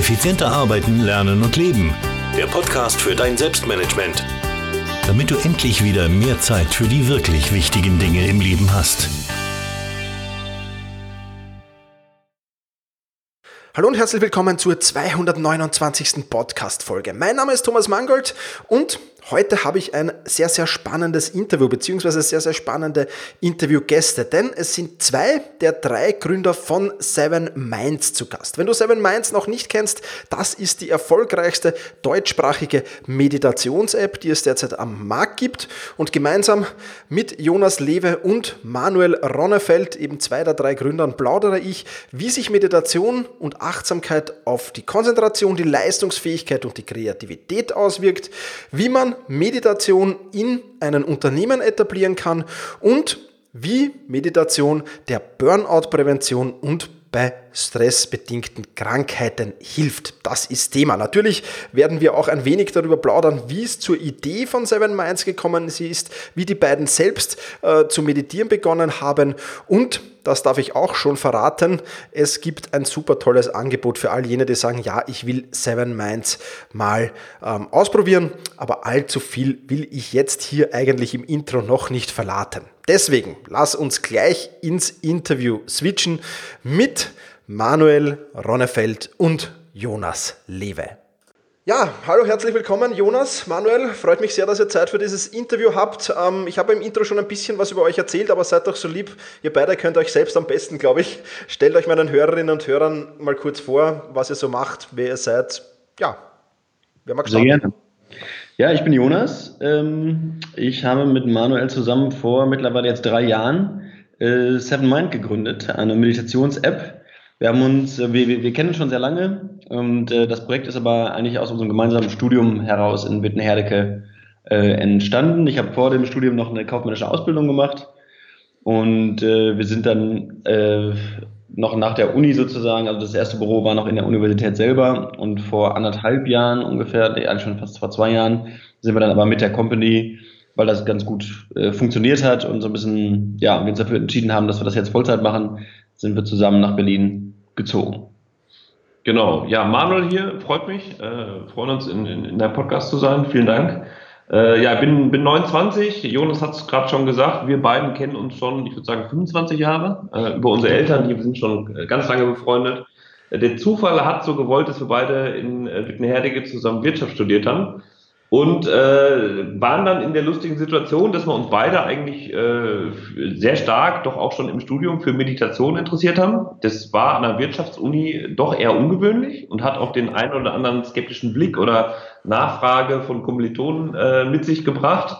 Effizienter arbeiten, lernen und leben. Der Podcast für dein Selbstmanagement. Damit du endlich wieder mehr Zeit für die wirklich wichtigen Dinge im Leben hast. Hallo und herzlich willkommen zur 229. Podcast-Folge. Mein Name ist Thomas Mangold und Heute habe ich ein sehr, sehr spannendes Interview, beziehungsweise sehr, sehr spannende Interviewgäste, denn es sind zwei der drei Gründer von Seven Minds zu Gast. Wenn du Seven Minds noch nicht kennst, das ist die erfolgreichste deutschsprachige Meditations-App, die es derzeit am Markt gibt. Und gemeinsam mit Jonas Lewe und Manuel Ronnefeld, eben zwei der drei Gründern, plaudere ich, wie sich Meditation und Achtsamkeit auf die Konzentration, die Leistungsfähigkeit und die Kreativität auswirkt, wie man Meditation in einen Unternehmen etablieren kann und wie Meditation der Burnout-Prävention und bei stressbedingten Krankheiten hilft. Das ist Thema. Natürlich werden wir auch ein wenig darüber plaudern, wie es zur Idee von Seven Minds gekommen ist, wie die beiden selbst äh, zu meditieren begonnen haben und das darf ich auch schon verraten. Es gibt ein super tolles Angebot für all jene, die sagen, ja, ich will Seven Minds mal ähm, ausprobieren, aber allzu viel will ich jetzt hier eigentlich im Intro noch nicht verraten. Deswegen lass uns gleich ins Interview switchen mit Manuel Ronnefeld und Jonas Lewe. Ja, hallo, herzlich willkommen, Jonas, Manuel. Freut mich sehr, dass ihr Zeit für dieses Interview habt. Ähm, ich habe im Intro schon ein bisschen was über euch erzählt, aber seid doch so lieb. Ihr beide könnt euch selbst am besten, glaube ich. Stellt euch meinen Hörerinnen und Hörern mal kurz vor, was ihr so macht, wer ihr seid. Ja, wer mag Sehr gerne. Ja, ich bin Jonas. Ähm, ich habe mit Manuel zusammen vor mittlerweile jetzt drei Jahren äh, Seven Mind gegründet, eine Meditations-App. Wir haben uns, äh, wir, wir kennen uns schon sehr lange und äh, das Projekt ist aber eigentlich aus unserem gemeinsamen Studium heraus in Wittenherdecke entstanden. Ich habe vor dem Studium noch eine kaufmännische Ausbildung gemacht und wir sind dann noch nach der Uni sozusagen, also das erste Büro war noch in der Universität selber und vor anderthalb Jahren ungefähr, nee, eigentlich schon fast vor zwei Jahren, sind wir dann aber mit der Company, weil das ganz gut äh, funktioniert hat und so ein bisschen, ja, wir uns dafür entschieden haben, dass wir das jetzt Vollzeit machen, sind wir zusammen nach Berlin gezogen. Genau, ja, Manuel hier, freut mich, äh, freuen uns in, in, in deinem Podcast zu sein, vielen Dank. Äh, ja, bin, bin 29. Jonas hat es gerade schon gesagt. Wir beiden kennen uns schon, ich würde sagen, 25 Jahre. Äh, über unsere Eltern, die sind schon äh, ganz lange befreundet. Der Zufall hat so gewollt, dass wir beide in äh, Wittenherdecke zusammen Wirtschaft studiert haben und äh, waren dann in der lustigen Situation, dass wir uns beide eigentlich äh, sehr stark doch auch schon im Studium für Meditation interessiert haben. Das war an der Wirtschaftsuni doch eher ungewöhnlich und hat auch den einen oder anderen skeptischen Blick oder Nachfrage von Kommilitonen äh, mit sich gebracht.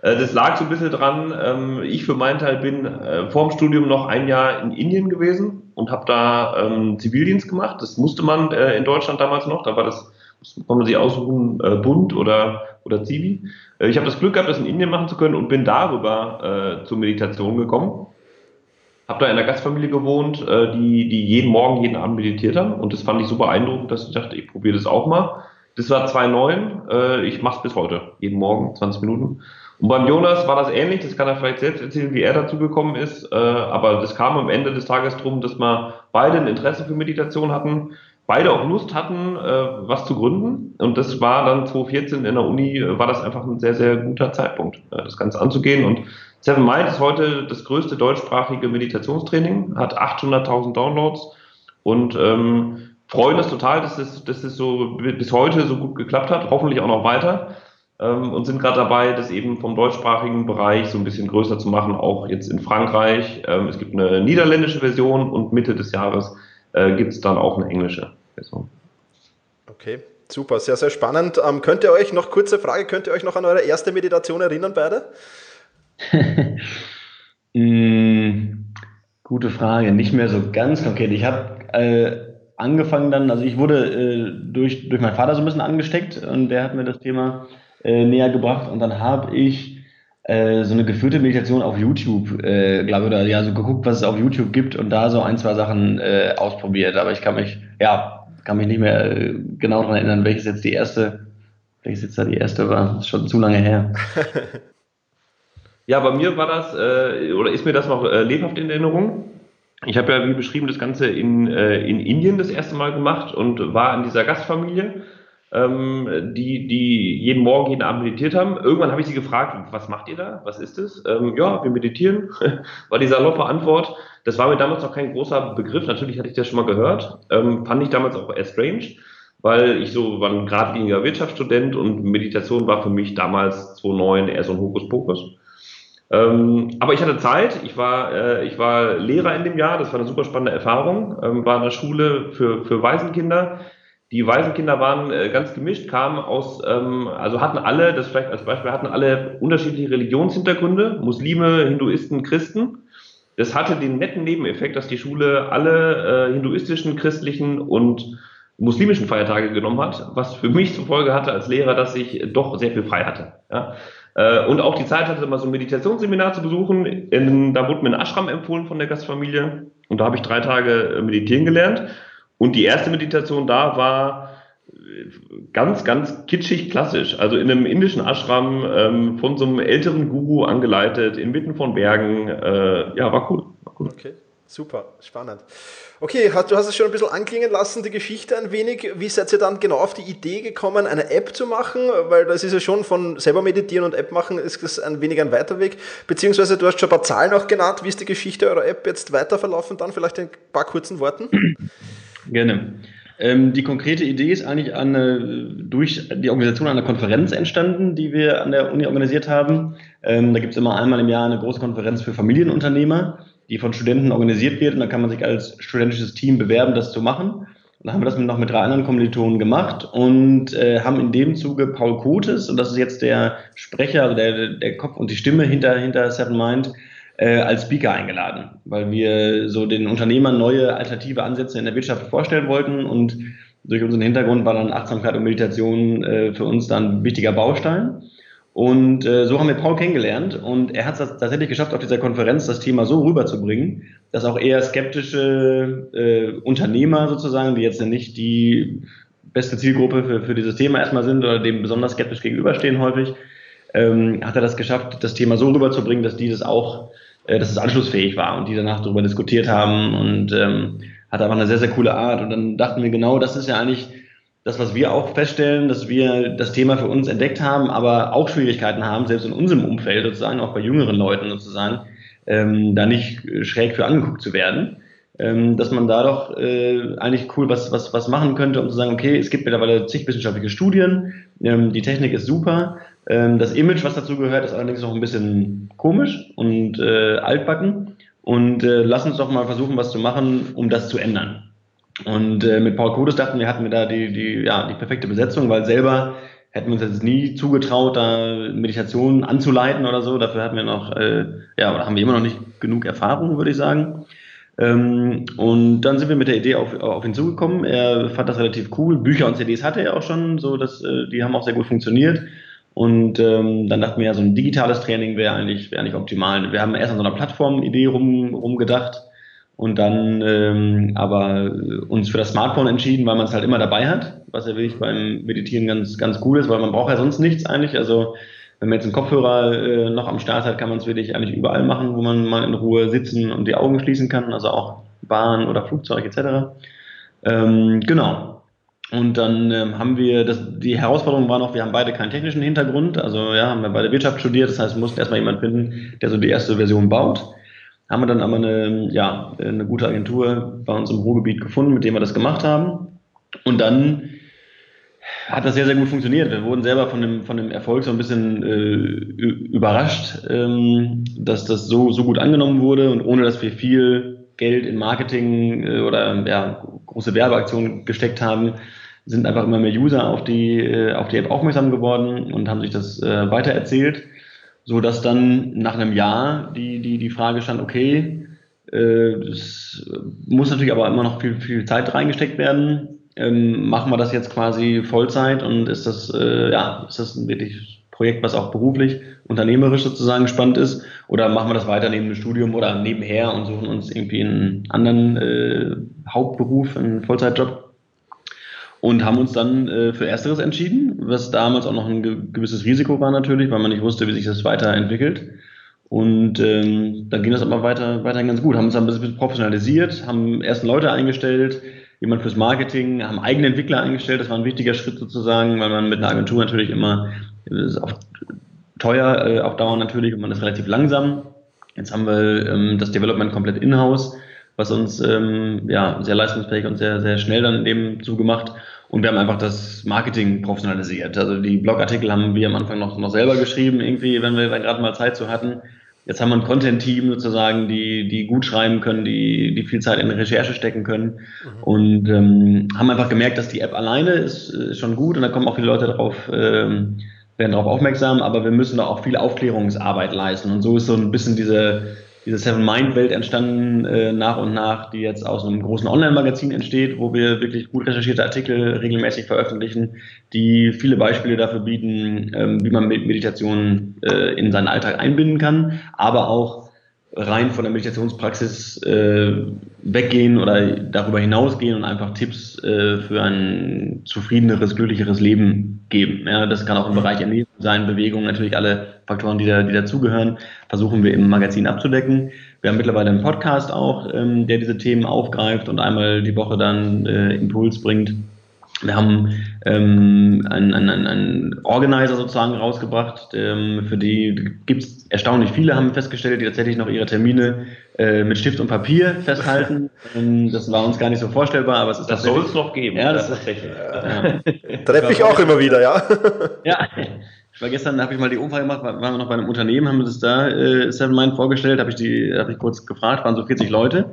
Äh, das lag so ein bisschen dran. Ähm, ich für meinen Teil bin äh, vor Studium noch ein Jahr in Indien gewesen und habe da ähm, Zivildienst gemacht. Das musste man äh, in Deutschland damals noch. Da war das kann man sich aussuchen, äh, Bund oder, oder Zivi. Äh, ich habe das Glück gehabt, das in Indien machen zu können und bin darüber äh, zur Meditation gekommen. Habe da in einer Gastfamilie gewohnt, äh, die, die jeden Morgen, jeden Abend meditiert haben. Und das fand ich so beeindruckend, dass ich dachte, ich probiere das auch mal. Das war 2009. Äh, ich mache es bis heute. Jeden Morgen, 20 Minuten. Und beim Jonas war das ähnlich. Das kann er vielleicht selbst erzählen, wie er dazu gekommen ist. Äh, aber das kam am Ende des Tages drum, dass wir beide ein Interesse für Meditation hatten beide auch Lust hatten, äh, was zu gründen. Und das war dann 2014 in der Uni, äh, war das einfach ein sehr, sehr guter Zeitpunkt, äh, das Ganze anzugehen. Und Seven Mind ist heute das größte deutschsprachige Meditationstraining, hat 800.000 Downloads und ähm, freuen uns total, dass es, dass es so bis heute so gut geklappt hat, hoffentlich auch noch weiter. Ähm, und sind gerade dabei, das eben vom deutschsprachigen Bereich so ein bisschen größer zu machen, auch jetzt in Frankreich. Ähm, es gibt eine niederländische Version und Mitte des Jahres äh, gibt es dann auch eine englische Version. Okay, super, sehr, sehr spannend. Ähm, könnt ihr euch noch, kurze Frage, könnt ihr euch noch an eure erste Meditation erinnern, beide? mm, gute Frage, nicht mehr so ganz konkret. Ich habe äh, angefangen dann, also ich wurde äh, durch, durch meinen Vater so ein bisschen angesteckt und der hat mir das Thema äh, näher gebracht und dann habe ich äh, so eine geführte Meditation auf YouTube, äh, glaube ich, oder ja, so geguckt, was es auf YouTube gibt und da so ein, zwei Sachen äh, ausprobiert. Aber ich kann mich, ja, kann mich nicht mehr äh, genau daran erinnern, welches jetzt die erste, welches jetzt da die erste war. Das ist schon zu lange her. ja, bei mir war das, äh, oder ist mir das noch lebhaft in Erinnerung. ich habe ja, wie beschrieben, das Ganze in, in Indien das erste Mal gemacht und war in dieser Gastfamilie, ähm, die, die jeden Morgen, jeden Abend meditiert haben. Irgendwann habe ich sie gefragt, was macht ihr da? Was ist es? Ähm, ja, wir meditieren, war die saloppe Antwort. Das war mir damals noch kein großer Begriff. Natürlich hatte ich das schon mal gehört. Ähm, fand ich damals auch eher strange, weil ich so war ein geradliniger Wirtschaftsstudent und Meditation war für mich damals 2009 eher so ein Hokuspokus. Ähm, aber ich hatte Zeit, ich war, äh, ich war Lehrer in dem Jahr, das war eine super spannende Erfahrung, ähm, war in der Schule für, für Waisenkinder. Die Waisenkinder waren äh, ganz gemischt, kamen aus, ähm, also hatten alle, das vielleicht als Beispiel, hatten alle unterschiedliche Religionshintergründe, Muslime, Hinduisten, Christen. Das hatte den netten Nebeneffekt, dass die Schule alle äh, hinduistischen, christlichen und muslimischen Feiertage genommen hat, was für mich zur Folge hatte als Lehrer, dass ich doch sehr viel frei hatte. Ja. Äh, und auch die Zeit hatte, mal so ein Meditationsseminar zu besuchen. In, da wurde mir ein Ashram empfohlen von der Gastfamilie. Und da habe ich drei Tage äh, meditieren gelernt. Und die erste Meditation da war äh, ganz, ganz kitschig klassisch. Also in einem indischen Ashram ähm, von so einem älteren Guru angeleitet, inmitten von Bergen. Äh, ja, war cool. War cool. Okay. Super, spannend. Okay, du hast es schon ein bisschen anklingen lassen, die Geschichte ein wenig. Wie seid ihr dann genau auf die Idee gekommen, eine App zu machen? Weil das ist ja schon von selber meditieren und App machen, ist das ein wenig ein weiter Weg. Beziehungsweise du hast schon ein paar Zahlen auch genannt. Wie ist die Geschichte eurer App jetzt weiter verlaufen? Dann vielleicht in ein paar kurzen Worten. Gerne. Ähm, die konkrete Idee ist eigentlich eine, durch die Organisation einer Konferenz entstanden, die wir an der Uni organisiert haben. Ähm, da gibt es immer einmal im Jahr eine große Konferenz für Familienunternehmer die von Studenten organisiert wird. Und da kann man sich als studentisches Team bewerben, das zu machen. Und dann haben wir das noch mit drei anderen Kommilitonen gemacht und äh, haben in dem Zuge Paul Kotes, und das ist jetzt der Sprecher, also der, der Kopf und die Stimme hinter, hinter Seven Mind, äh, als Speaker eingeladen, weil wir so den Unternehmern neue alternative Ansätze in der Wirtschaft vorstellen wollten und durch unseren Hintergrund war dann Achtsamkeit und Meditation äh, für uns dann ein wichtiger Baustein. Und äh, so haben wir Paul kennengelernt und er hat es tatsächlich geschafft, auf dieser Konferenz das Thema so rüberzubringen, dass auch eher skeptische äh, Unternehmer sozusagen, die jetzt nicht die beste Zielgruppe für, für dieses Thema erstmal sind oder dem besonders skeptisch gegenüberstehen häufig, ähm, hat er das geschafft, das Thema so rüberzubringen, dass die das auch, äh, dass es anschlussfähig war und die danach darüber diskutiert haben und ähm, hat einfach eine sehr, sehr coole Art. Und dann dachten wir genau, das ist ja eigentlich das, was wir auch feststellen, dass wir das Thema für uns entdeckt haben, aber auch Schwierigkeiten haben, selbst in unserem Umfeld sozusagen, auch bei jüngeren Leuten sozusagen, ähm, da nicht schräg für angeguckt zu werden. Ähm, dass man da doch äh, eigentlich cool was, was, was machen könnte, um zu sagen, okay, es gibt mittlerweile zig wissenschaftliche Studien, ähm, die Technik ist super, ähm, das Image, was dazu gehört, ist allerdings noch ein bisschen komisch und äh, altbacken und äh, lass uns doch mal versuchen, was zu machen, um das zu ändern. Und äh, mit Paul Kodes dachten wir, hatten wir da die, die, ja, die perfekte Besetzung, weil selber hätten wir uns jetzt nie zugetraut, da Meditation anzuleiten oder so. Dafür hatten wir noch, äh, ja, oder haben wir immer noch nicht genug Erfahrung, würde ich sagen. Ähm, und dann sind wir mit der Idee auf, auf ihn zugekommen. Er fand das relativ cool. Bücher und CDs hatte er auch schon, so dass äh, die haben auch sehr gut funktioniert. Und ähm, dann dachten wir ja, so ein digitales Training wäre eigentlich, wäre eigentlich optimal. Wir haben erst an so einer Plattform-Idee rum, rumgedacht und dann ähm, aber uns für das Smartphone entschieden, weil man es halt immer dabei hat, was ja wirklich beim Meditieren ganz, ganz cool ist, weil man braucht ja sonst nichts eigentlich. Also wenn man jetzt einen Kopfhörer äh, noch am Start hat, kann man es wirklich eigentlich überall machen, wo man mal in Ruhe sitzen und die Augen schließen kann, also auch Bahn oder Flugzeug etc. Ähm, genau. Und dann ähm, haben wir, das, die Herausforderung war noch, wir haben beide keinen technischen Hintergrund, also ja, haben wir beide Wirtschaft studiert, das heißt, wir mussten erstmal jemanden finden, der so die erste Version baut haben wir dann aber eine, ja, eine gute Agentur bei uns im Ruhrgebiet gefunden, mit dem wir das gemacht haben. Und dann hat das sehr, sehr gut funktioniert. Wir wurden selber von dem, von dem Erfolg so ein bisschen äh, überrascht, ähm, dass das so, so gut angenommen wurde und ohne dass wir viel Geld in Marketing äh, oder ja, große Werbeaktionen gesteckt haben, sind einfach immer mehr User auf die, äh, auf die App aufmerksam geworden und haben sich das äh, weitererzählt so dass dann nach einem Jahr die, die, die Frage stand, okay, äh, es muss natürlich aber immer noch viel, viel Zeit reingesteckt werden. Ähm, machen wir das jetzt quasi Vollzeit und ist das, äh, ja, ist das ein wirklich Projekt, was auch beruflich, unternehmerisch sozusagen spannend ist? Oder machen wir das weiter neben dem Studium oder nebenher und suchen uns irgendwie einen anderen äh, Hauptberuf, einen Vollzeitjob? und haben uns dann äh, für Ersteres entschieden, was damals auch noch ein ge gewisses Risiko war natürlich, weil man nicht wusste, wie sich das weiterentwickelt. Und ähm, dann ging das aber weiter, weiterhin ganz gut. Haben uns dann ein bisschen professionalisiert, haben ersten Leute eingestellt, jemand fürs Marketing, haben eigene Entwickler eingestellt. Das war ein wichtiger Schritt sozusagen, weil man mit einer Agentur natürlich immer, ist auch teuer äh, auf Dauer natürlich und man ist relativ langsam. Jetzt haben wir ähm, das Development komplett in-house, was uns ähm, ja, sehr leistungsfähig und sehr, sehr schnell dann dem zugemacht. Und wir haben einfach das Marketing professionalisiert. Also die Blogartikel haben wir am Anfang noch, noch selber geschrieben, irgendwie, wenn wir gerade mal Zeit zu hatten. Jetzt haben wir ein Content-Team sozusagen, die, die gut schreiben können, die, die viel Zeit in Recherche stecken können mhm. und ähm, haben einfach gemerkt, dass die App alleine ist, ist schon gut und da kommen auch viele Leute drauf, ähm, werden darauf aufmerksam, aber wir müssen da auch viel Aufklärungsarbeit leisten. Und so ist so ein bisschen diese diese Seven Mind Welt entstanden äh, nach und nach, die jetzt aus einem großen Online-Magazin entsteht, wo wir wirklich gut recherchierte Artikel regelmäßig veröffentlichen, die viele Beispiele dafür bieten, ähm, wie man Meditation äh, in seinen Alltag einbinden kann, aber auch rein von der Meditationspraxis äh, weggehen oder darüber hinausgehen und einfach Tipps äh, für ein zufriedeneres, glücklicheres Leben geben. Ja, das kann auch im Bereich Ernährung sein, Bewegung, natürlich alle Faktoren, die, da, die dazugehören, versuchen wir im Magazin abzudecken. Wir haben mittlerweile einen Podcast auch, ähm, der diese Themen aufgreift und einmal die Woche dann äh, Impuls bringt wir haben ähm, einen, einen, einen Organizer sozusagen rausgebracht, ähm, für die gibt es erstaunlich viele, haben wir festgestellt, die tatsächlich noch ihre Termine äh, mit Stift und Papier festhalten. ähm, das war uns gar nicht so vorstellbar, aber es ist Das soll es noch geben. Ja, das, ist tatsächlich. Ja. Treffe ich auch immer wieder, ja. ja. Ich war gestern, habe ich mal die Umfrage gemacht, waren wir noch bei einem Unternehmen, haben wir das da äh, Seven Mind vorgestellt, habe ich die, habe ich kurz gefragt, waren so 40 Leute.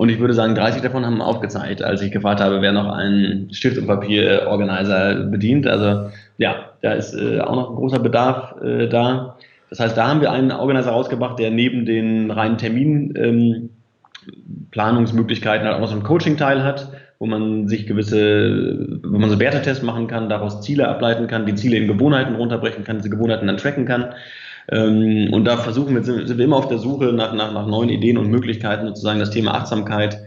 Und ich würde sagen, 30 davon haben aufgezeigt, als ich gefragt habe, wer noch einen Stift- und Papier-Organizer bedient. Also ja, da ist äh, auch noch ein großer Bedarf äh, da. Das heißt, da haben wir einen Organizer rausgebracht, der neben den reinen Terminplanungsmöglichkeiten ähm, halt auch so einen Coaching-Teil hat, wo man sich gewisse, wo man so Wertetests machen kann, daraus Ziele ableiten kann, die Ziele in Gewohnheiten runterbrechen kann, diese Gewohnheiten dann tracken kann. Ähm, und da versuchen wir, sind wir immer auf der Suche nach, nach, nach neuen Ideen und Möglichkeiten, sozusagen das Thema Achtsamkeit,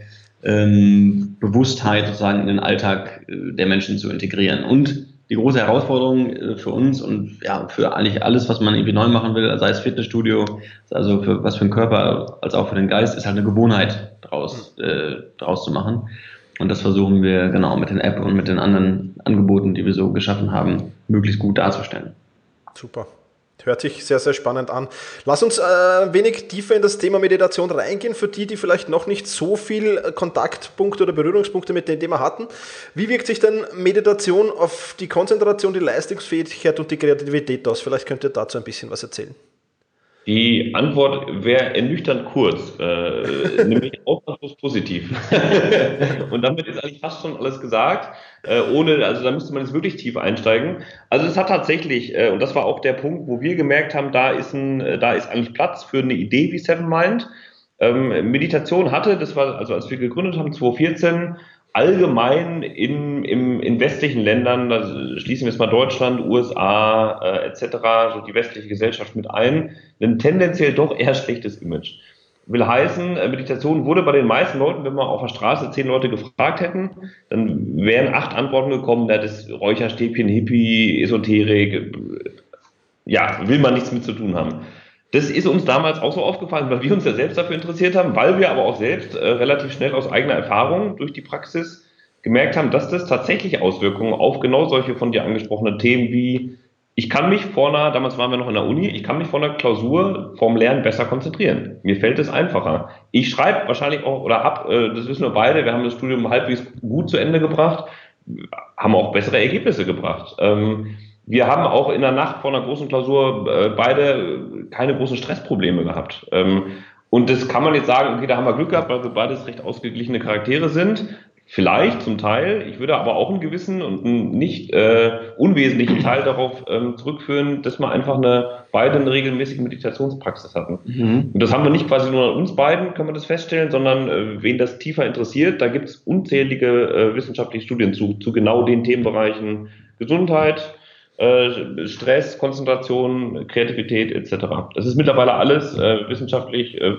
ähm, Bewusstheit sozusagen in den Alltag äh, der Menschen zu integrieren. Und die große Herausforderung äh, für uns und ja, für eigentlich alles, was man irgendwie neu machen will, sei es Fitnessstudio, also für was für den Körper als auch für den Geist, ist halt eine Gewohnheit draus, äh, draus zu machen. Und das versuchen wir genau mit den App und mit den anderen Angeboten, die wir so geschaffen haben, möglichst gut darzustellen. Super. Hört sich sehr, sehr spannend an. Lass uns äh, ein wenig tiefer in das Thema Meditation reingehen, für die, die vielleicht noch nicht so viel Kontaktpunkte oder Berührungspunkte mit dem Thema hatten. Wie wirkt sich denn Meditation auf die Konzentration, die Leistungsfähigkeit und die Kreativität aus? Vielleicht könnt ihr dazu ein bisschen was erzählen. Die Antwort wäre ernüchternd kurz, äh, nämlich ausnahmslos positiv. und damit ist eigentlich fast schon alles gesagt, äh, ohne, also da müsste man jetzt wirklich tief einsteigen. Also es hat tatsächlich, äh, und das war auch der Punkt, wo wir gemerkt haben, da ist ein, äh, da ist eigentlich Platz für eine Idee wie Seven Mind. Ähm, Meditation hatte, das war also als wir gegründet haben, 2014, allgemein in, im, in westlichen Ländern, da schließen wir jetzt mal Deutschland, USA äh, etc., so die westliche Gesellschaft mit ein, ein tendenziell doch eher schlechtes Image. Will heißen, äh, Meditation wurde bei den meisten Leuten, wenn wir auf der Straße zehn Leute gefragt hätten, dann wären acht Antworten gekommen, da das Räucherstäbchen, Hippie, Esoterik, ja, will man nichts mit zu tun haben. Das ist uns damals auch so aufgefallen, weil wir uns ja selbst dafür interessiert haben, weil wir aber auch selbst äh, relativ schnell aus eigener Erfahrung durch die Praxis gemerkt haben, dass das tatsächlich Auswirkungen auf genau solche von dir angesprochenen Themen wie ich kann mich vor einer, damals waren wir noch in der Uni, ich kann mich vor einer Klausur vorm Lernen besser konzentrieren. Mir fällt es einfacher. Ich schreibe wahrscheinlich auch, oder hab, äh, das wissen wir beide, wir haben das Studium halbwegs gut zu Ende gebracht, haben auch bessere Ergebnisse gebracht. Ähm, wir haben auch in der Nacht vor einer großen Klausur äh, beide keine großen Stressprobleme gehabt. Ähm, und das kann man jetzt sagen, okay, da haben wir Glück gehabt, weil wir beides recht ausgeglichene Charaktere sind. Vielleicht zum Teil. Ich würde aber auch einen gewissen und einen nicht äh, unwesentlichen Teil darauf ähm, zurückführen, dass wir einfach eine beide eine regelmäßige Meditationspraxis hatten. Mhm. Und das haben wir nicht quasi nur an uns beiden, können wir das feststellen, sondern äh, wen das tiefer interessiert, da gibt es unzählige äh, wissenschaftliche Studien zu, zu genau den Themenbereichen Gesundheit, äh, Stress, Konzentration, Kreativität etc. Das ist mittlerweile alles äh, wissenschaftlich äh,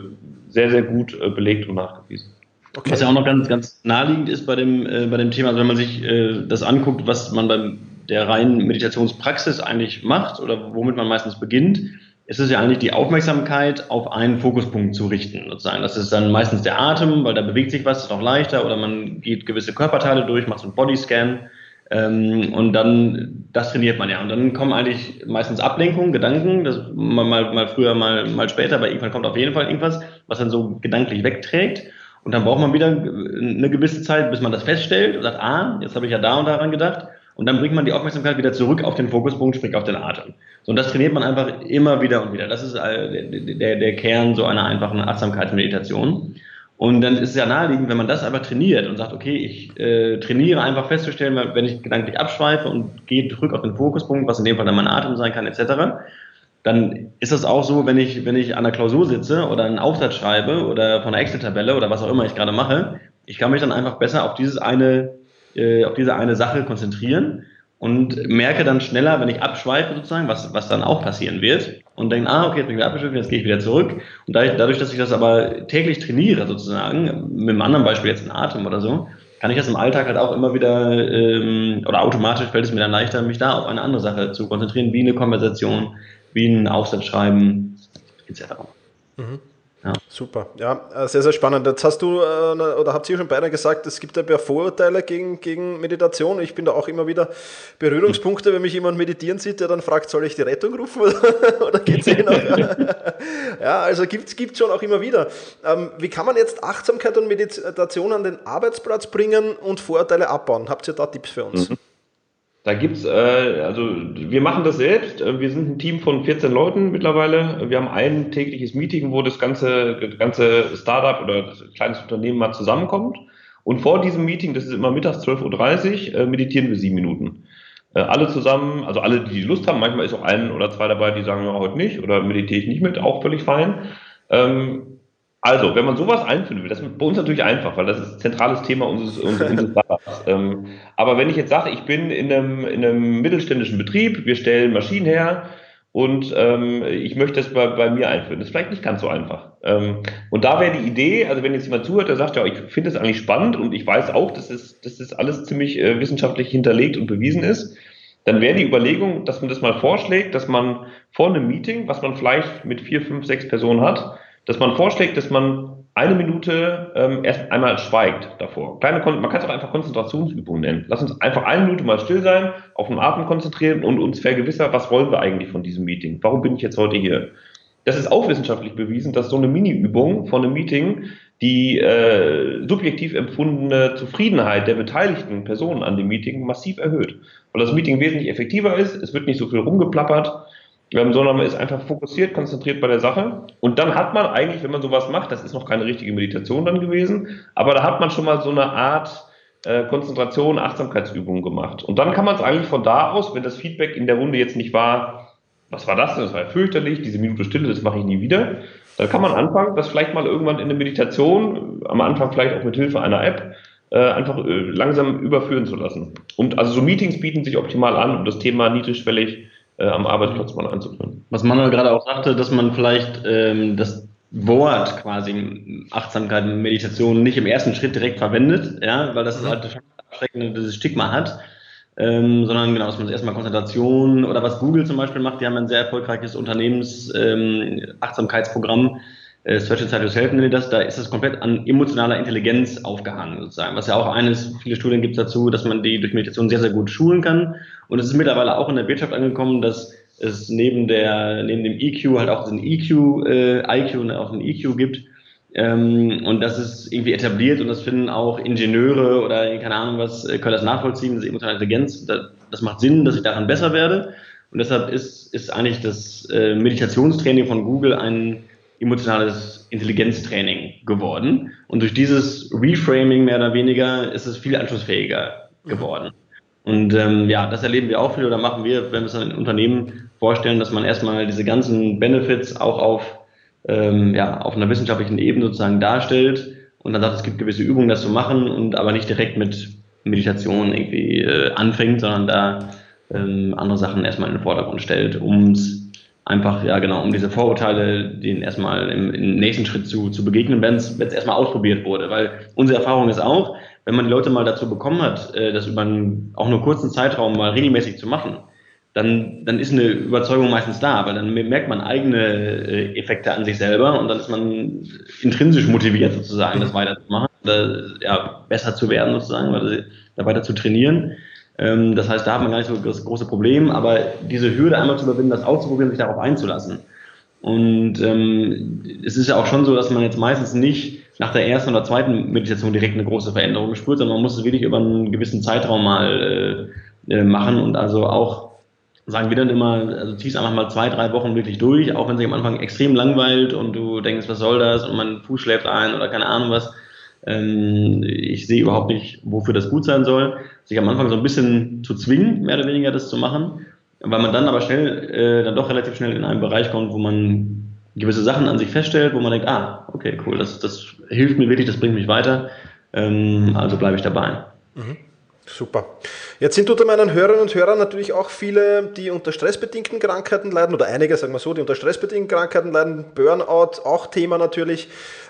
sehr, sehr gut äh, belegt und nachgewiesen. Okay. Was ja auch noch ganz, ganz naheliegend ist bei dem, äh, bei dem Thema, also wenn man sich äh, das anguckt, was man bei der reinen Meditationspraxis eigentlich macht oder womit man meistens beginnt, ist es ja eigentlich die Aufmerksamkeit auf einen Fokuspunkt zu richten, sozusagen. Das ist dann meistens der Atem, weil da bewegt sich was, ist auch leichter, oder man geht gewisse Körperteile durch, macht so einen Bodyscan. Ähm, und dann, das trainiert man ja. Und dann kommen eigentlich meistens Ablenkungen, Gedanken, das mal, mal, mal früher, mal, mal später, aber irgendwann kommt auf jeden Fall irgendwas, was dann so gedanklich wegträgt. Und dann braucht man wieder eine gewisse Zeit, bis man das feststellt und sagt, ah, jetzt habe ich ja da und daran gedacht. Und dann bringt man die Aufmerksamkeit wieder zurück auf den Fokuspunkt, sprich auf den Atem. So, und das trainiert man einfach immer wieder und wieder. Das ist äh, der, der Kern so einer einfachen Achtsamkeitsmeditation. Und dann ist es ja naheliegend, wenn man das einfach trainiert und sagt, okay, ich äh, trainiere einfach festzustellen, wenn ich gedanklich abschweife und gehe zurück auf den Fokuspunkt, was in dem Fall dann mein Atem sein kann, etc., dann ist das auch so, wenn ich, wenn ich an der Klausur sitze oder einen Aufsatz schreibe oder von einer Excel-Tabelle oder was auch immer ich gerade mache, ich kann mich dann einfach besser auf dieses eine äh, auf diese eine Sache konzentrieren und merke dann schneller, wenn ich abschweife sozusagen, was, was dann auch passieren wird und denke, ah, okay, jetzt bin ich wieder abgeschwiffen, jetzt gehe ich wieder zurück. Und dadurch, dass ich das aber täglich trainiere sozusagen, mit einem anderen Beispiel jetzt ein Atem oder so, kann ich das im Alltag halt auch immer wieder, ähm, oder automatisch fällt es mir dann leichter, mich da auf eine andere Sache zu konzentrieren, wie eine Konversation, wie ein Aufsatz schreiben, etc. Mhm. Ja. Super, ja, äh, sehr, sehr spannend. Jetzt hast du, äh, oder habt ihr schon beide gesagt, es gibt ja Vorurteile gegen, gegen Meditation. Ich bin da auch immer wieder Berührungspunkte, wenn mich jemand meditieren sieht, der dann fragt, soll ich die Rettung rufen oder geht's eh noch? ja, also gibt es schon auch immer wieder. Ähm, wie kann man jetzt Achtsamkeit und Meditation an den Arbeitsplatz bringen und Vorurteile abbauen? Habt ihr da Tipps für uns? Mhm. Da gibt's, äh, also wir machen das selbst. Äh, wir sind ein Team von 14 Leuten mittlerweile. Wir haben ein tägliches Meeting, wo das ganze, ganze Startup oder das kleines Unternehmen mal zusammenkommt. Und vor diesem Meeting, das ist immer mittags 12.30 Uhr, äh, meditieren wir sieben Minuten. Äh, alle zusammen, also alle, die Lust haben, manchmal ist auch ein oder zwei dabei, die sagen, ja, heute nicht oder meditiere ich nicht mit, auch völlig fein. Ähm, also, wenn man sowas einführen will, das ist bei uns natürlich einfach, weil das ist ein zentrales Thema unseres, unseres Startups. ähm, aber wenn ich jetzt sage, ich bin in einem, in einem mittelständischen Betrieb, wir stellen Maschinen her und ähm, ich möchte das bei, bei mir einführen, das ist vielleicht nicht ganz so einfach. Ähm, und da wäre die Idee, also wenn jetzt jemand zuhört, der sagt, ja, ich finde das eigentlich spannend und ich weiß auch, dass das, dass das alles ziemlich äh, wissenschaftlich hinterlegt und bewiesen ist, dann wäre die Überlegung, dass man das mal vorschlägt, dass man vor einem Meeting, was man vielleicht mit vier, fünf, sechs Personen hat, dass man vorschlägt, dass man eine Minute ähm, erst einmal schweigt davor. Kleine, man kann es auch einfach Konzentrationsübungen nennen. Lass uns einfach eine Minute mal still sein, auf den Atem konzentrieren und uns vergewissern, was wollen wir eigentlich von diesem Meeting? Warum bin ich jetzt heute hier? Das ist auch wissenschaftlich bewiesen, dass so eine Mini-Übung von einem Meeting die äh, subjektiv empfundene Zufriedenheit der beteiligten Personen an dem Meeting massiv erhöht. Weil das Meeting wesentlich effektiver ist, es wird nicht so viel rumgeplappert sondern man ist einfach fokussiert, konzentriert bei der Sache. Und dann hat man eigentlich, wenn man sowas macht, das ist noch keine richtige Meditation dann gewesen, aber da hat man schon mal so eine Art äh, Konzentration, Achtsamkeitsübung gemacht. Und dann kann man es eigentlich von da aus, wenn das Feedback in der Runde jetzt nicht war, was war das denn? Das war fürchterlich, diese Minute Stille, das mache ich nie wieder. Dann kann man anfangen, das vielleicht mal irgendwann in eine Meditation, am Anfang vielleicht auch mit Hilfe einer App, äh, einfach äh, langsam überführen zu lassen. Und also so Meetings bieten sich optimal an, um das Thema niedrigschwellig äh, am Arbeitsplatz mal einzuführen. Was Manuel gerade auch sagte, dass man vielleicht ähm, das Wort quasi Achtsamkeit, Meditation nicht im ersten Schritt direkt verwendet, ja, weil das mhm. halt abschreckendes Stigma hat, ähm, sondern genau, dass man erstmal Konzentration oder was Google zum Beispiel macht, die haben ein sehr erfolgreiches Unternehmens-Achtsamkeitsprogramm, ähm, äh, Search Inside Yourself nennt das, da ist das komplett an emotionaler Intelligenz aufgehangen, sozusagen. Was ja auch eines, viele Studien gibt dazu, dass man die durch Meditation sehr, sehr gut schulen kann. Und es ist mittlerweile auch in der Wirtschaft angekommen, dass es neben der, neben dem EQ halt auch diesen EQ, äh, IQ und auch einen EQ gibt. Ähm, und das ist irgendwie etabliert und das finden auch Ingenieure oder keine Ahnung was, äh, können das nachvollziehen, diese emotionale Intelligenz. Das, das macht Sinn, dass ich daran besser werde. Und deshalb ist, ist eigentlich das äh, Meditationstraining von Google ein emotionales Intelligenztraining geworden. Und durch dieses Reframing mehr oder weniger ist es viel anschlussfähiger geworden. Und ähm, ja, das erleben wir auch viel oder machen wir, wenn wir es in Unternehmen vorstellen, dass man erstmal diese ganzen Benefits auch auf, ähm, ja, auf einer wissenschaftlichen Ebene sozusagen darstellt und dann sagt, es gibt gewisse Übungen, das zu machen und aber nicht direkt mit Meditation irgendwie äh, anfängt, sondern da ähm, andere Sachen erstmal in den Vordergrund stellt, um es einfach, ja genau, um diese Vorurteile, denen erstmal im, im nächsten Schritt zu, zu begegnen, wenn es erstmal ausprobiert wurde. Weil unsere Erfahrung ist auch, wenn man die Leute mal dazu bekommen hat, äh, das über einen auch nur kurzen Zeitraum mal regelmäßig zu machen, dann, dann ist eine Überzeugung meistens da, weil dann merkt man eigene äh, Effekte an sich selber und dann ist man intrinsisch motiviert sozusagen, das weiterzumachen, da, ja, besser zu werden sozusagen, weil, da weiter zu trainieren. Ähm, das heißt, da hat man gar nicht so das große Problem, aber diese Hürde einmal zu überwinden, das auszuprobieren, sich darauf einzulassen. Und ähm, es ist ja auch schon so, dass man jetzt meistens nicht nach der ersten oder zweiten Meditation direkt eine große Veränderung spürt, sondern man muss es wirklich über einen gewissen Zeitraum mal äh, äh machen und also auch sagen wir dann immer, also ziehst einfach mal zwei, drei Wochen wirklich durch, auch wenn sich am Anfang extrem langweilt und du denkst, was soll das und mein Fuß schläft ein oder keine Ahnung was. Ähm, ich sehe überhaupt nicht, wofür das gut sein soll. Sich am Anfang so ein bisschen zu zwingen, mehr oder weniger das zu machen, weil man dann aber schnell, äh, dann doch relativ schnell in einen Bereich kommt, wo man gewisse Sachen an sich feststellt, wo man denkt, ah, okay, cool, das, das hilft mir wirklich, das bringt mich weiter, ähm, also bleibe ich dabei. Mhm. Super. Jetzt sind unter meinen Hörerinnen und Hörern natürlich auch viele, die unter stressbedingten Krankheiten leiden, oder einige, sagen wir so, die unter stressbedingten Krankheiten leiden. Burnout, auch Thema natürlich.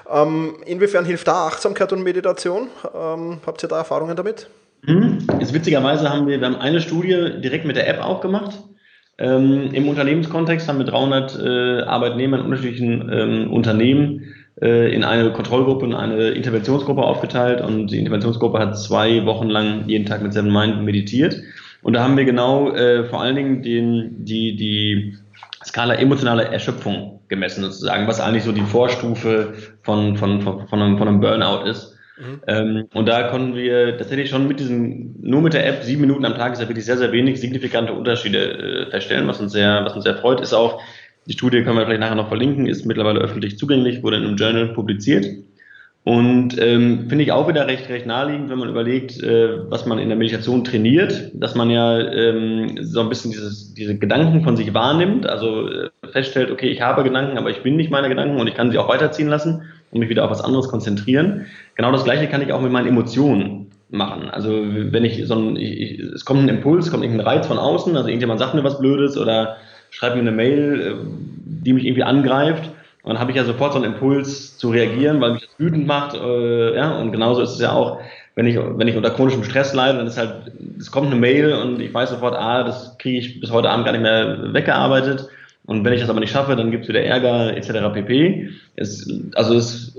Ähm, inwiefern hilft da Achtsamkeit und Meditation? Ähm, habt ihr da Erfahrungen damit? Mhm. Jetzt witzigerweise haben wir, wir haben eine Studie direkt mit der App auch gemacht. Ähm, Im Unternehmenskontext haben wir 300 äh, Arbeitnehmer in unterschiedlichen ähm, Unternehmen in eine Kontrollgruppe und eine Interventionsgruppe aufgeteilt und die Interventionsgruppe hat zwei Wochen lang jeden Tag mit Seven Mind meditiert. Und da haben wir genau äh, vor allen Dingen den, die, die Skala emotionale Erschöpfung gemessen, sozusagen, was eigentlich so die Vorstufe von, von, von, von, einem, von einem Burnout ist. Mhm. Ähm, und da konnten wir tatsächlich schon mit diesem, nur mit der App, sieben Minuten am Tag ist ja wirklich sehr, sehr wenig signifikante Unterschiede äh, feststellen, was uns sehr, was uns sehr freut, ist auch, die Studie können wir vielleicht nachher noch verlinken, ist mittlerweile öffentlich zugänglich, wurde in einem Journal publiziert. Und ähm, finde ich auch wieder recht, recht naheliegend, wenn man überlegt, äh, was man in der Meditation trainiert, dass man ja ähm, so ein bisschen dieses, diese Gedanken von sich wahrnimmt, also äh, feststellt, okay, ich habe Gedanken, aber ich bin nicht meine Gedanken und ich kann sie auch weiterziehen lassen und mich wieder auf was anderes konzentrieren. Genau das Gleiche kann ich auch mit meinen Emotionen machen. Also wenn ich so ein, ich, ich, es kommt ein Impuls, kommt irgendein Reiz von außen, also irgendjemand sagt mir was Blödes oder schreibt mir eine Mail, äh, die mich irgendwie angreift. Und dann habe ich ja sofort so einen Impuls zu reagieren, weil mich das wütend macht. Äh, ja, und genauso ist es ja auch, wenn ich, wenn ich unter chronischem Stress leide, dann ist halt, es kommt eine Mail und ich weiß sofort, ah, das kriege ich bis heute Abend gar nicht mehr weggearbeitet. Und wenn ich das aber nicht schaffe, dann gibt es wieder Ärger etc. pp. Es, also es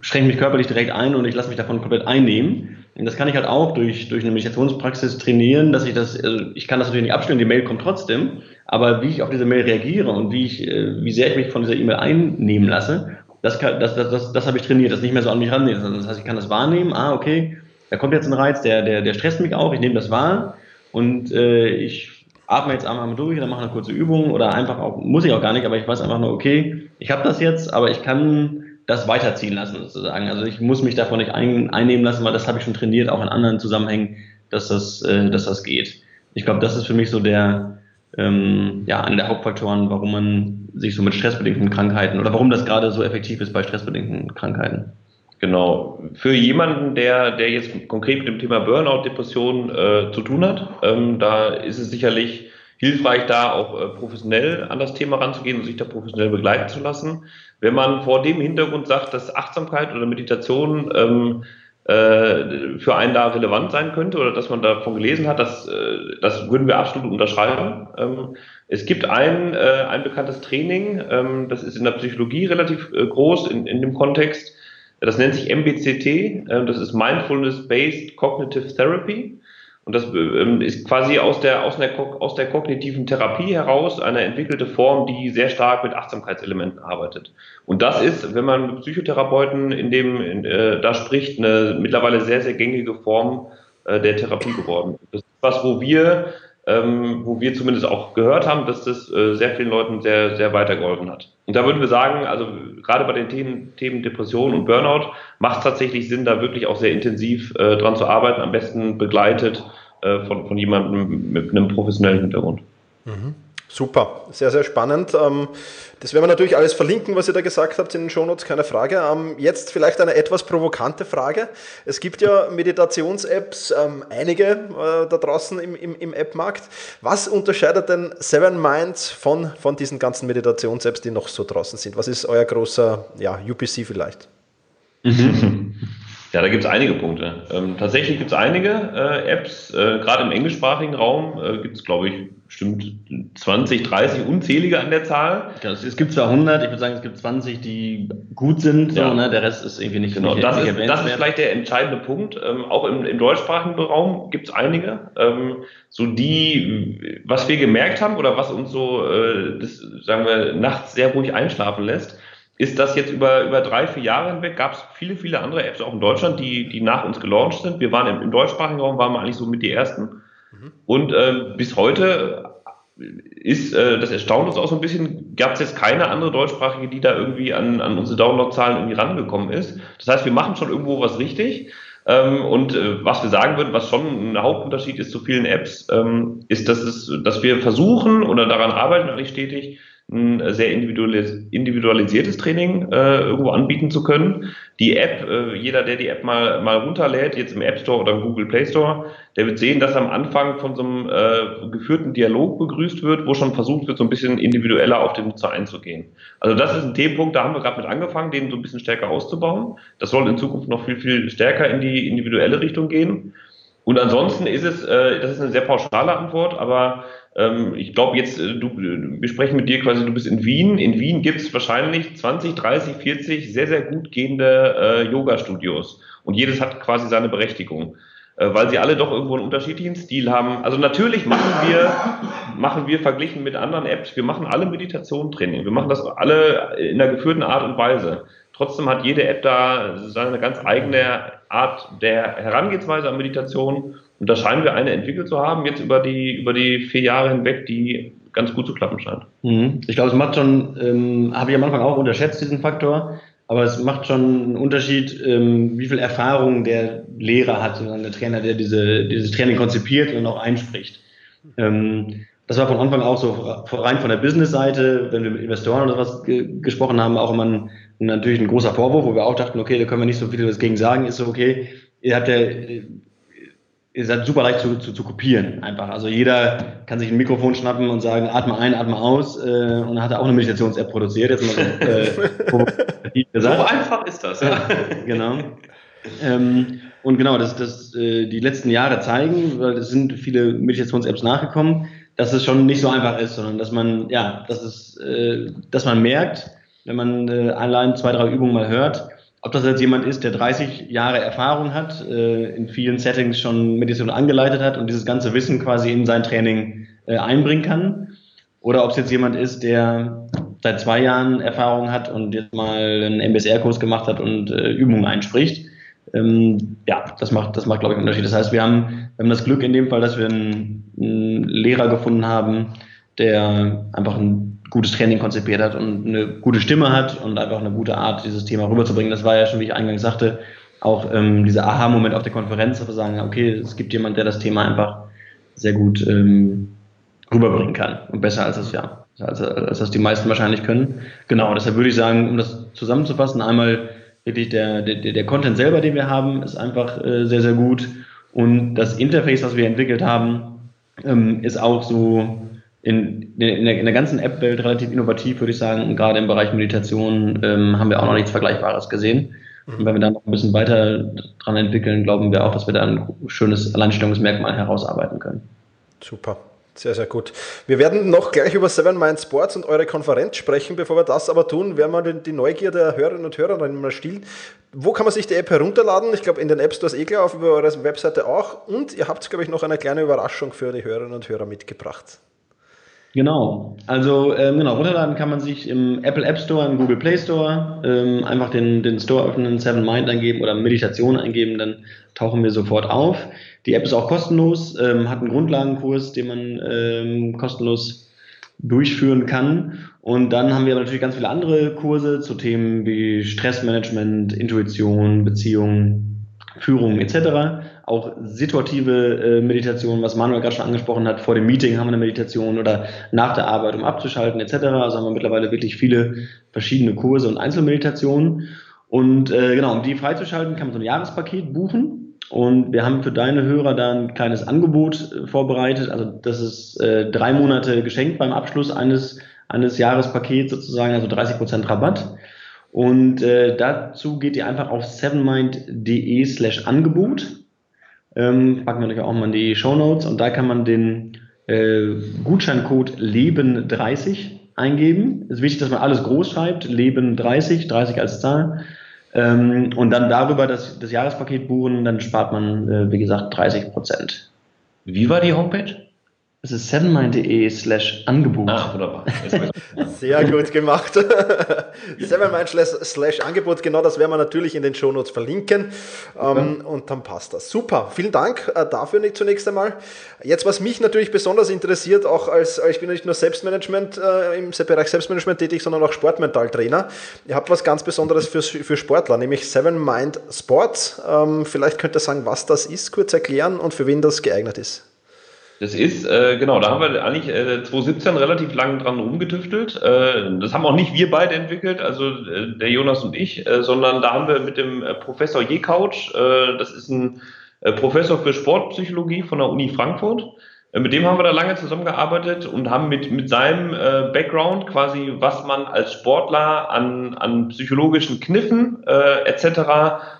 schränkt mich körperlich direkt ein und ich lasse mich davon komplett einnehmen. Und das kann ich halt auch durch, durch eine Meditationspraxis trainieren, dass ich das, also ich kann das natürlich nicht abstellen, die Mail kommt trotzdem, aber wie ich auf diese Mail reagiere und wie ich, äh, wie sehr ich mich von dieser E-Mail einnehmen lasse, das, kann, das, das, das, das habe ich trainiert, das nicht mehr so an mich rannehmen. Das heißt, ich kann das wahrnehmen, ah, okay, da kommt jetzt ein Reiz, der, der, der stresst mich auch, ich nehme das wahr und äh, ich atme jetzt einmal durch, dann mache eine kurze Übung oder einfach auch, muss ich auch gar nicht, aber ich weiß einfach nur, okay, ich habe das jetzt, aber ich kann das weiterziehen lassen sozusagen. Also ich muss mich davon nicht ein, einnehmen lassen, weil das habe ich schon trainiert, auch in anderen Zusammenhängen, dass das, äh, dass das geht. Ich glaube, das ist für mich so der, ähm, ja, einer der Hauptfaktoren, warum man sich so mit stressbedingten Krankheiten oder warum das gerade so effektiv ist bei stressbedingten Krankheiten. Genau. Für jemanden, der, der jetzt konkret mit dem Thema Burnout, Depression äh, zu tun hat, ähm, da ist es sicherlich hilfreich, da auch äh, professionell an das Thema ranzugehen und sich da professionell begleiten zu lassen. Wenn man vor dem Hintergrund sagt, dass Achtsamkeit oder Meditation ähm, äh, für einen da relevant sein könnte oder dass man davon gelesen hat, das, äh, das würden wir absolut unterschreiben. Ähm, es gibt ein, äh, ein bekanntes Training, ähm, das ist in der Psychologie relativ groß in, in dem Kontext. Das nennt sich MBCT, äh, das ist Mindfulness-Based Cognitive Therapy. Und das ähm, ist quasi aus der, aus, der, aus der kognitiven Therapie heraus eine entwickelte Form, die sehr stark mit Achtsamkeitselementen arbeitet. Und das ist, wenn man mit Psychotherapeuten in dem, in, äh, da spricht, eine mittlerweile sehr, sehr gängige Form äh, der Therapie geworden. Das ist was, wo wir ähm, wo wir zumindest auch gehört haben, dass das äh, sehr vielen Leuten sehr, sehr weitergeholfen hat. Und da würden wir sagen, also gerade bei den Themen, Themen Depression und Burnout macht es tatsächlich Sinn, da wirklich auch sehr intensiv äh, dran zu arbeiten, am besten begleitet äh, von, von jemandem mit einem professionellen Hintergrund. Mhm. Super, sehr, sehr spannend. Ähm, das werden wir natürlich alles verlinken, was ihr da gesagt habt in den Shownotes, keine Frage. Ähm, jetzt vielleicht eine etwas provokante Frage. Es gibt ja Meditations-Apps, ähm, einige äh, da draußen im, im, im App-Markt. Was unterscheidet denn Seven Minds von, von diesen ganzen Meditations-Apps, die noch so draußen sind? Was ist euer großer ja, UPC vielleicht? Ja, da gibt es einige Punkte. Ähm, tatsächlich gibt es einige äh, Apps, äh, gerade im englischsprachigen Raum äh, gibt es, glaube ich, bestimmt 20, 30 unzählige an der Zahl. Es, es gibt zwar 100, ich würde sagen, es gibt 20, die gut sind, ja. so, ne? der Rest ist irgendwie nicht Genau, nicht, das, nicht ist, das ist vielleicht der entscheidende Punkt. Ähm, auch im, im deutschsprachigen Raum gibt es einige. Ähm, so die, was wir gemerkt haben oder was uns so, äh, das, sagen wir, nachts sehr ruhig einschlafen lässt, ist das jetzt über, über drei, vier Jahre hinweg, gab es viele, viele andere Apps auch in Deutschland, die, die nach uns gelauncht sind. Wir waren im, im deutschsprachigen Raum, waren wir eigentlich so mit die ersten. Mhm. Und äh, bis heute ist, äh, das erstaunt uns auch so ein bisschen, gab es jetzt keine andere deutschsprachige, die da irgendwie an, an unsere Downloadzahlen irgendwie rangekommen ist. Das heißt, wir machen schon irgendwo was richtig. Ähm, und äh, was wir sagen würden, was schon ein Hauptunterschied ist zu vielen Apps, ähm, ist, dass, es, dass wir versuchen oder daran arbeiten eigentlich stetig, ein sehr individualisiertes Training äh, irgendwo anbieten zu können. Die App, äh, jeder, der die App mal, mal runterlädt, jetzt im App Store oder im Google Play Store, der wird sehen, dass am Anfang von so einem äh, geführten Dialog begrüßt wird, wo schon versucht wird, so ein bisschen individueller auf den Nutzer einzugehen. Also das ist ein Themenpunkt, da haben wir gerade mit angefangen, den so ein bisschen stärker auszubauen. Das soll in Zukunft noch viel, viel stärker in die individuelle Richtung gehen. Und ansonsten ist es, äh, das ist eine sehr pauschale Antwort, aber ähm, ich glaube jetzt, äh, du, wir sprechen mit dir quasi, du bist in Wien. In Wien gibt es wahrscheinlich 20, 30, 40 sehr, sehr gut gehende äh, Yoga-Studios. Und jedes hat quasi seine Berechtigung äh, weil sie alle doch irgendwo einen unterschiedlichen Stil haben. Also natürlich machen wir, machen wir verglichen mit anderen Apps, wir machen alle Meditation-Training. Wir machen das alle in einer geführten Art und Weise. Trotzdem hat jede App da seine ganz eigene Art der Herangehensweise an Meditation und da scheinen wir eine entwickelt zu haben, jetzt über die, über die vier Jahre hinweg, die ganz gut zu klappen scheint. Mhm. Ich glaube, es macht schon, ähm, habe ich am Anfang auch unterschätzt, diesen Faktor, aber es macht schon einen Unterschied, ähm, wie viel Erfahrung der Lehrer hat, der Trainer, der diese, dieses Training konzipiert und auch einspricht. Ähm, das war von Anfang auch so rein von der Business-Seite, wenn wir mit Investoren oder sowas ge gesprochen haben, auch immer ein, natürlich ein großer Vorwurf, wo wir auch dachten, okay, da können wir nicht so viel dagegen sagen, ist so, okay, ihr habt ja ihr seid super leicht zu, zu, zu kopieren einfach. Also jeder kann sich ein Mikrofon schnappen und sagen, atme ein, atme aus äh, und hat auch eine Meditations-App produziert. Jetzt so, äh, so einfach ist das. Ja. genau. Ähm, und genau, das, das äh, die letzten Jahre zeigen, weil es sind viele Meditations-Apps nachgekommen, dass es schon nicht so einfach ist, sondern dass man, ja, dass es, äh, dass man merkt, wenn man äh, allein zwei, drei Übungen mal hört, ob das jetzt jemand ist, der 30 Jahre Erfahrung hat, äh, in vielen Settings schon Meditation angeleitet hat und dieses ganze Wissen quasi in sein Training äh, einbringen kann, oder ob es jetzt jemand ist, der seit zwei Jahren Erfahrung hat und jetzt mal einen MBSR-Kurs gemacht hat und äh, Übungen einspricht. Ähm, ja, das macht, das macht, glaube ich, einen Unterschied. Das heißt, wir haben, wir haben das Glück in dem Fall, dass wir einen, einen Lehrer gefunden haben, der einfach ein gutes Training konzipiert hat und eine gute Stimme hat und einfach eine gute Art, dieses Thema rüberzubringen. Das war ja schon, wie ich eingangs sagte, auch ähm, dieser Aha-Moment auf der Konferenz, dass wir sagen, okay, es gibt jemand, der das Thema einfach sehr gut ähm, rüberbringen kann und besser als das ja, als, als das die meisten wahrscheinlich können. Genau, deshalb würde ich sagen, um das zusammenzufassen, einmal wirklich der, der, der Content selber, den wir haben, ist einfach äh, sehr, sehr gut und das Interface, was wir entwickelt haben, ähm, ist auch so in, in, der, in der ganzen App-Welt relativ innovativ, würde ich sagen. Gerade im Bereich Meditation ähm, haben wir auch noch nichts Vergleichbares gesehen. Und wenn wir da noch ein bisschen weiter dran entwickeln, glauben wir auch, dass wir da ein schönes Alleinstellungsmerkmal herausarbeiten können. Super. Sehr, sehr gut. Wir werden noch gleich über Seven Mind Sports und eure Konferenz sprechen. Bevor wir das aber tun, werden wir die Neugier der Hörerinnen und Hörer mal stillen. Wo kann man sich die App herunterladen? Ich glaube, in den App Stores eh klar, auf über eure Webseite auch. Und ihr habt, glaube ich, noch eine kleine Überraschung für die Hörerinnen und Hörer mitgebracht. Genau, also ähm, genau, runterladen kann man sich im Apple App Store, im Google Play Store ähm, einfach den, den Store öffnen, Seven Mind eingeben oder Meditation eingeben, dann tauchen wir sofort auf. Die App ist auch kostenlos, ähm, hat einen Grundlagenkurs, den man ähm, kostenlos durchführen kann. Und dann haben wir natürlich ganz viele andere Kurse zu Themen wie Stressmanagement, Intuition, Beziehungen, Führung etc auch situative äh, Meditation, was Manuel gerade schon angesprochen hat, vor dem Meeting haben wir eine Meditation oder nach der Arbeit, um abzuschalten etc. Also haben wir mittlerweile wirklich viele verschiedene Kurse und Einzelmeditationen. Und äh, genau, um die freizuschalten, kann man so ein Jahrespaket buchen. Und wir haben für deine Hörer da ein kleines Angebot äh, vorbereitet. Also das ist äh, drei Monate geschenkt beim Abschluss eines, eines Jahrespakets sozusagen, also 30 Prozent Rabatt. Und äh, dazu geht ihr einfach auf sevenmind.de slash Angebot. Ähm, packen wir natürlich auch mal in die Show Notes und da kann man den äh, Gutscheincode Leben30 eingeben. Es ist wichtig, dass man alles groß schreibt, Leben 30, 30 als Zahl. Ähm, und dann darüber das, das Jahrespaket buchen, dann spart man, äh, wie gesagt, 30 Prozent. Wie war die Homepage? Das ist sevenmind.de slash Angebot. Ah, wunderbar. Sehr gut gemacht. sevenmind slash Angebot, genau das werden wir natürlich in den Shownotes verlinken. Ähm, und dann passt das. Super, vielen Dank äh, dafür nicht zunächst einmal. Jetzt, was mich natürlich besonders interessiert, auch als, ich bin nicht nur Selbstmanagement äh, im Bereich Selbstmanagement tätig, sondern auch Sportmentaltrainer. Ihr habt was ganz Besonderes für, für Sportler, nämlich Seven Mind Sports. Ähm, vielleicht könnt ihr sagen, was das ist, kurz erklären und für wen das geeignet ist. Das ist, äh, genau, da haben wir eigentlich äh, 2017 relativ lang dran rumgetüftelt. Äh, das haben auch nicht wir beide entwickelt, also äh, der Jonas und ich, äh, sondern da haben wir mit dem äh, Professor Jekauch, äh, das ist ein äh, Professor für Sportpsychologie von der Uni Frankfurt, äh, mit dem haben wir da lange zusammengearbeitet und haben mit, mit seinem äh, Background quasi, was man als Sportler an, an psychologischen Kniffen äh, etc.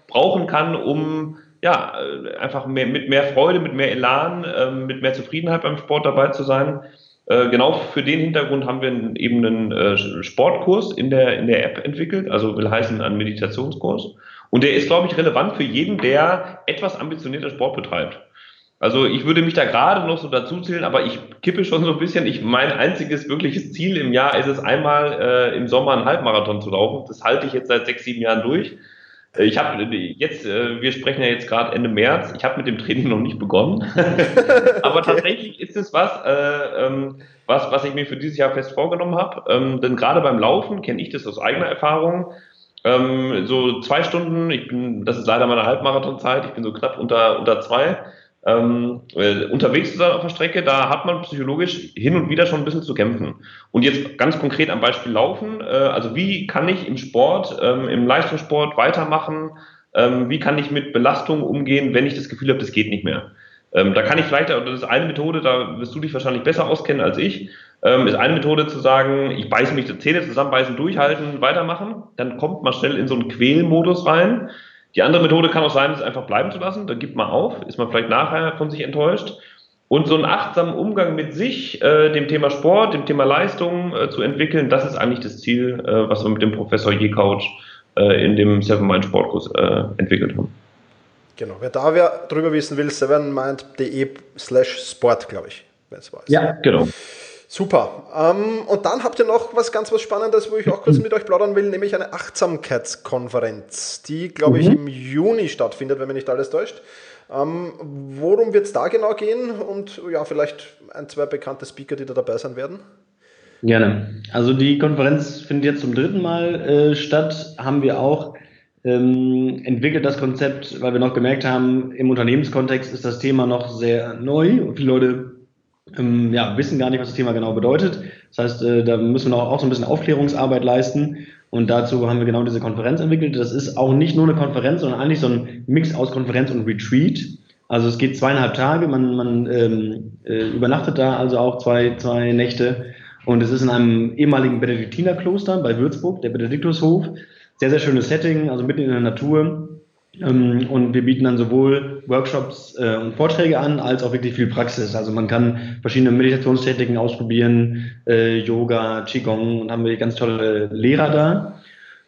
brauchen kann, um ja, äh, einfach mehr, mit mehr Freude, mit mehr Elan, äh, mit mehr Zufriedenheit beim Sport dabei zu sein. Äh, genau für den Hintergrund haben wir eben einen äh, Sportkurs in der, in der App entwickelt, also will heißen einen Meditationskurs. Und der ist, glaube ich, relevant für jeden, der etwas ambitionierter Sport betreibt. Also ich würde mich da gerade noch so dazu zählen, aber ich kippe schon so ein bisschen. Ich, mein einziges wirkliches Ziel im Jahr ist es einmal äh, im Sommer einen Halbmarathon zu laufen. Das halte ich jetzt seit sechs, sieben Jahren durch. Ich habe jetzt, äh, wir sprechen ja jetzt gerade Ende März. Ich habe mit dem Training noch nicht begonnen, aber okay. tatsächlich ist es was, äh, ähm, was, was ich mir für dieses Jahr fest vorgenommen habe. Ähm, denn gerade beim Laufen kenne ich das aus eigener Erfahrung. Ähm, so zwei Stunden, ich bin, das ist leider meine Halbmarathonzeit. Ich bin so knapp unter unter zwei ähm, äh, unterwegs zu sein auf der Strecke, da hat man psychologisch hin und wieder schon ein bisschen zu kämpfen. Und jetzt ganz konkret am Beispiel Laufen, äh, also wie kann ich im Sport, ähm, im Leistungssport weitermachen, ähm, wie kann ich mit Belastungen umgehen, wenn ich das Gefühl habe, das geht nicht mehr. Ähm, da kann ich vielleicht, das ist eine Methode, da wirst du dich wahrscheinlich besser auskennen als ich, ähm, ist eine Methode zu sagen, ich beiße mich die Zähne zusammenbeißen, durchhalten, weitermachen, dann kommt man schnell in so einen Quälmodus rein. Die andere Methode kann auch sein, es einfach bleiben zu lassen. Da gibt man auf, ist man vielleicht nachher von sich enttäuscht. Und so einen achtsamen Umgang mit sich, äh, dem Thema Sport, dem Thema Leistung äh, zu entwickeln, das ist eigentlich das Ziel, äh, was wir mit dem Professor Jekauch äh, in dem Seven Mind Sportkurs äh, entwickelt haben. Genau, wer da wer drüber wissen will, sevenmind.de slash sport, glaube ich, wenn es war. Ja, genau. Super. Ähm, und dann habt ihr noch was ganz was Spannendes, wo ich auch kurz mit euch plaudern will, nämlich eine Achtsamkeitskonferenz, die, glaube ich, mhm. im Juni stattfindet, wenn mich nicht alles täuscht. Ähm, worum wird es da genau gehen? Und ja, vielleicht ein, zwei bekannte Speaker, die da dabei sein werden? Gerne. Also die Konferenz findet jetzt zum dritten Mal äh, statt. Haben wir auch ähm, entwickelt das Konzept, weil wir noch gemerkt haben, im Unternehmenskontext ist das Thema noch sehr neu und viele Leute ähm, ja, wissen gar nicht, was das Thema genau bedeutet. Das heißt, äh, da müssen wir auch, auch so ein bisschen Aufklärungsarbeit leisten. Und dazu haben wir genau diese Konferenz entwickelt. Das ist auch nicht nur eine Konferenz, sondern eigentlich so ein Mix aus Konferenz und Retreat. Also es geht zweieinhalb Tage, man, man ähm, äh, übernachtet da also auch zwei, zwei Nächte. Und es ist in einem ehemaligen Benediktinerkloster bei Würzburg, der Benediktushof. Sehr, sehr schönes Setting, also mitten in der Natur. Ähm, und wir bieten dann sowohl Workshops äh, und Vorträge an, als auch wirklich viel Praxis. Also man kann verschiedene Meditationstechniken ausprobieren, äh, Yoga, Qigong und haben wir ganz tolle Lehrer da.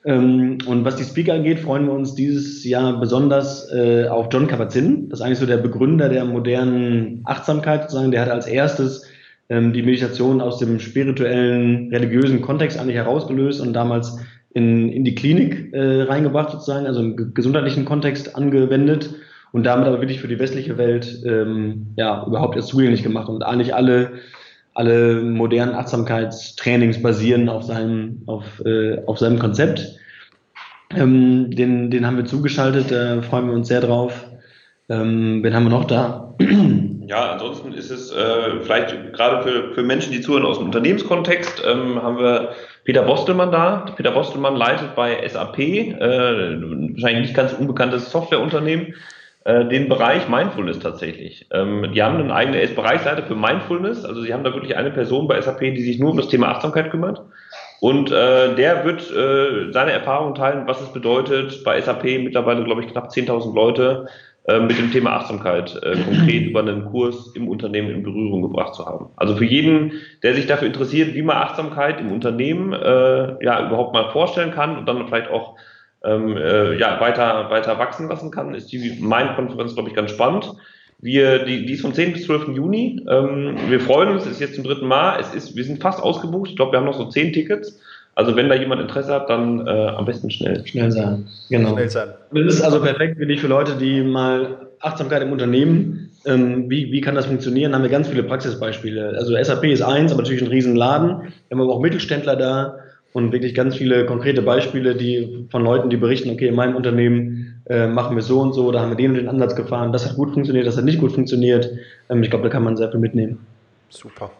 Ähm, und was die Speaker angeht, freuen wir uns dieses Jahr besonders äh, auf John Kabat-Zinn. Das ist eigentlich so der Begründer der modernen Achtsamkeit sozusagen. Der hat als erstes ähm, die Meditation aus dem spirituellen, religiösen Kontext eigentlich herausgelöst und damals in, in die Klinik äh, reingebracht sozusagen, also im gesundheitlichen Kontext angewendet und damit aber wirklich für die westliche Welt ähm, ja überhaupt erst zugänglich gemacht und eigentlich alle alle modernen Achtsamkeitstrainings basieren auf seinem auf, äh, auf seinem Konzept. Ähm, den, den haben wir zugeschaltet, da freuen wir uns sehr drauf. Ähm, wen haben wir noch da? Ja, ansonsten ist es äh, vielleicht gerade für, für Menschen, die zuhören aus dem Unternehmenskontext, ähm, haben wir Peter Bostelmann da. Peter Bostelmann leitet bei SAP, äh, wahrscheinlich nicht ganz unbekanntes Softwareunternehmen, äh, den Bereich Mindfulness tatsächlich. Ähm, die haben einen eigenen, er Bereichsleiter für Mindfulness, also sie haben da wirklich eine Person bei SAP, die sich nur um das Thema Achtsamkeit kümmert. Und äh, der wird äh, seine Erfahrungen teilen, was es bedeutet, bei SAP mittlerweile, glaube ich, knapp 10.000 Leute mit dem Thema Achtsamkeit äh, konkret über einen Kurs im Unternehmen in Berührung gebracht zu haben. Also für jeden, der sich dafür interessiert, wie man Achtsamkeit im Unternehmen äh, ja überhaupt mal vorstellen kann und dann vielleicht auch ähm, äh, ja, weiter, weiter wachsen lassen kann, ist die Main-Konferenz, glaube ich, ganz spannend. Wir, die, die ist vom 10. bis 12. Juni. Ähm, wir freuen uns, es ist jetzt zum dritten Mal. Es ist, wir sind fast ausgebucht. Ich glaube, wir haben noch so zehn Tickets. Also wenn da jemand Interesse hat, dann äh, am besten schnell. Schnell sein. Genau. Schnell sein. Das ist also perfekt, finde ich, für Leute, die mal Achtsamkeit im Unternehmen, ähm, wie, wie kann das funktionieren? Da haben wir ganz viele Praxisbeispiele. Also SAP ist eins, aber natürlich ein Riesenladen. Wir haben aber auch Mittelständler da und wirklich ganz viele konkrete Beispiele, die von Leuten, die berichten, okay, in meinem Unternehmen äh, machen wir so und so, da haben wir den und den Ansatz gefahren, das hat gut funktioniert, das hat nicht gut funktioniert. Ähm, ich glaube, da kann man sehr viel mitnehmen. Super.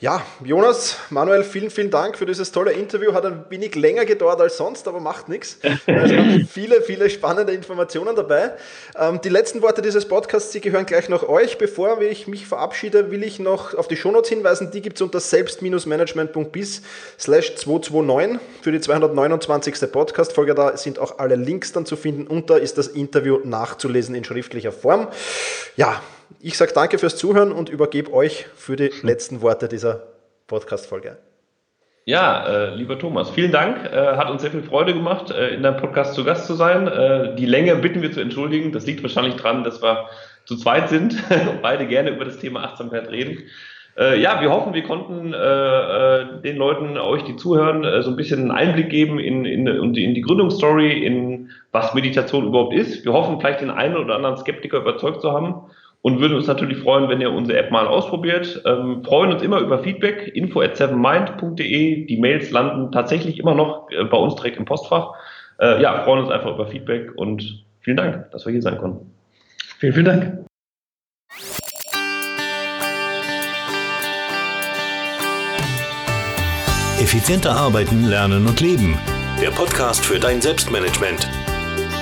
Ja, Jonas, Manuel, vielen, vielen Dank für dieses tolle Interview. Hat ein wenig länger gedauert als sonst, aber macht nichts. Es waren viele, viele spannende Informationen dabei. Ähm, die letzten Worte dieses Podcasts, die gehören gleich noch euch. Bevor ich mich verabschiede, will ich noch auf die Shownotes hinweisen. Die gibt es unter selbst-management.bis slash 229 für die 229. Podcast-Folge. Da sind auch alle Links dann zu finden und da ist das Interview nachzulesen in schriftlicher Form. Ja, ich sage danke fürs Zuhören und übergebe euch für die letzten Worte dieser Podcast-Folge. Ja, äh, lieber Thomas, vielen Dank. Äh, hat uns sehr viel Freude gemacht, äh, in deinem Podcast zu Gast zu sein. Äh, die Länge bitten wir zu entschuldigen. Das liegt wahrscheinlich daran, dass wir zu zweit sind und beide gerne über das Thema Achtsamkeit reden. Äh, ja, wir hoffen, wir konnten äh, den Leuten, euch, die zuhören, so ein bisschen einen Einblick geben in, in, in die Gründungsstory, in was Meditation überhaupt ist. Wir hoffen, vielleicht den einen oder anderen Skeptiker überzeugt zu haben und würden uns natürlich freuen, wenn ihr unsere App mal ausprobiert. Ähm, freuen uns immer über Feedback, info at sevenmind.de. Die Mails landen tatsächlich immer noch äh, bei uns direkt im Postfach. Äh, ja, freuen uns einfach über Feedback und vielen Dank, dass wir hier sein konnten. Vielen, vielen Dank. Effizienter arbeiten, lernen und leben. Der Podcast für dein Selbstmanagement